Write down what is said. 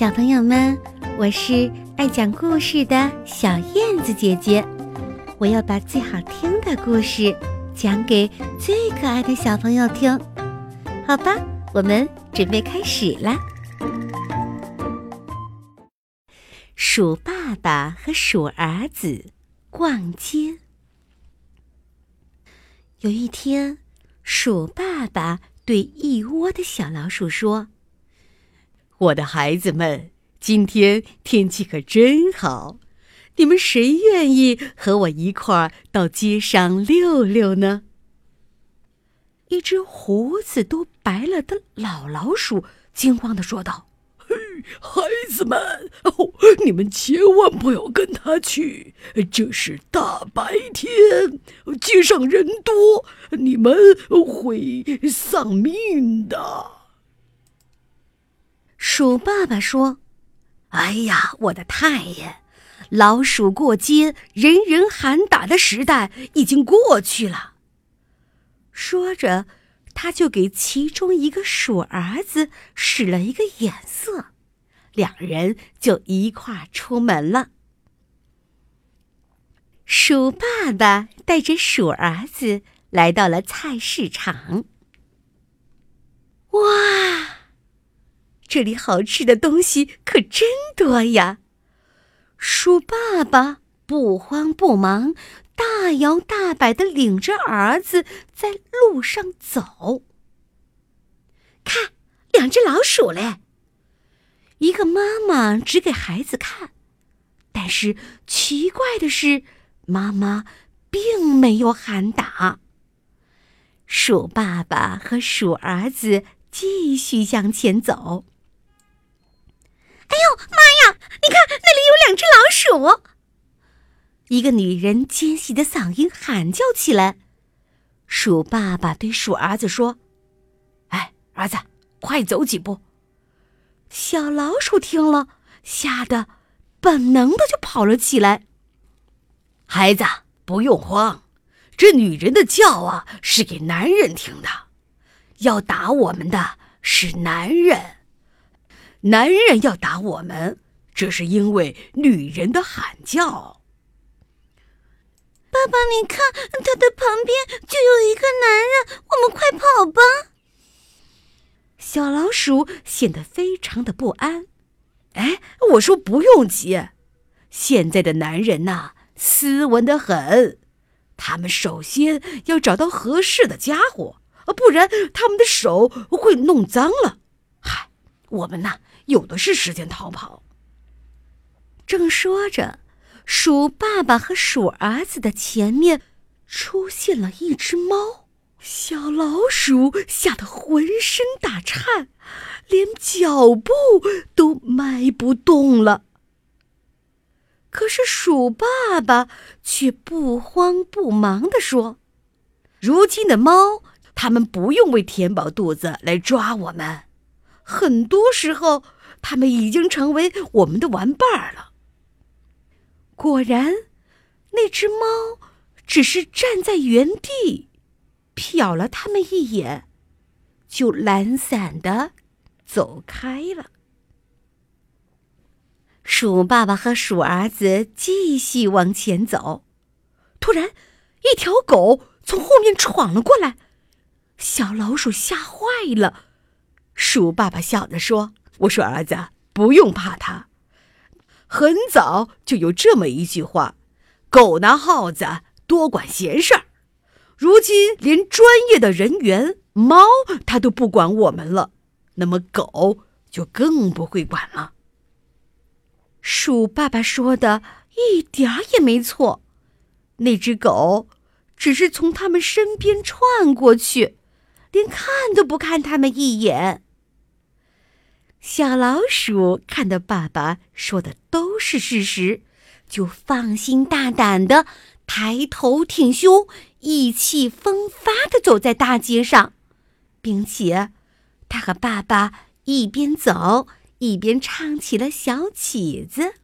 小朋友们，我是爱讲故事的小燕子姐姐，我要把最好听的故事讲给最可爱的小朋友听，好吧？我们准备开始啦。鼠爸爸和鼠儿子逛街。有一天，鼠爸爸对一窝的小老鼠说。我的孩子们，今天天气可真好，你们谁愿意和我一块儿到街上溜溜呢？一只胡子都白了的老老鼠惊慌地说道：“嘿，孩子们，哦，你们千万不要跟他去，这是大白天，街上人多，你们会丧命的。”鼠爸爸说：“哎呀，我的太爷，老鼠过街，人人喊打的时代已经过去了。”说着，他就给其中一个鼠儿子使了一个眼色，两人就一块出门了。鼠爸爸带着鼠儿子来到了菜市场。哇！这里好吃的东西可真多呀！鼠爸爸不慌不忙，大摇大摆的领着儿子在路上走。看，两只老鼠嘞！一个妈妈指给孩子看，但是奇怪的是，妈妈并没有喊打。鼠爸爸和鼠儿子继续向前走。哎呦妈呀！你看那里有两只老鼠。一个女人尖细的嗓音喊叫起来。鼠爸爸对鼠儿子说：“哎，儿子，快走几步。”小老鼠听了，吓得本能的就跑了起来。孩子，不用慌，这女人的叫啊是给男人听的，要打我们的是男人。男人要打我们，这是因为女人的喊叫。爸爸，你看，他的旁边就有一个男人，我们快跑吧！小老鼠显得非常的不安。哎，我说不用急，现在的男人呐，斯文的很，他们首先要找到合适的家伙，不然他们的手会弄脏了。我们呐。有的是时间逃跑。正说着，鼠爸爸和鼠儿子的前面出现了一只猫，小老鼠吓得浑身打颤，连脚步都迈不动了。可是鼠爸爸却不慌不忙地说：“如今的猫，它们不用为填饱肚子来抓我们，很多时候。”他们已经成为我们的玩伴了。果然，那只猫只是站在原地，瞟了他们一眼，就懒散的走开了。鼠爸爸和鼠儿子继续往前走，突然，一条狗从后面闯了过来，小老鼠吓坏了。鼠爸爸笑着说。我说：“儿子，不用怕它。很早就有这么一句话：‘狗拿耗子，多管闲事儿。’如今连专业的人员猫，它都不管我们了，那么狗就更不会管了。”鼠爸爸说的一点儿也没错。那只狗只是从他们身边窜过去，连看都不看他们一眼。小老鼠看到爸爸说的都是事实，就放心大胆的抬头挺胸、意气风发的走在大街上，并且，他和爸爸一边走一边唱起了小曲子。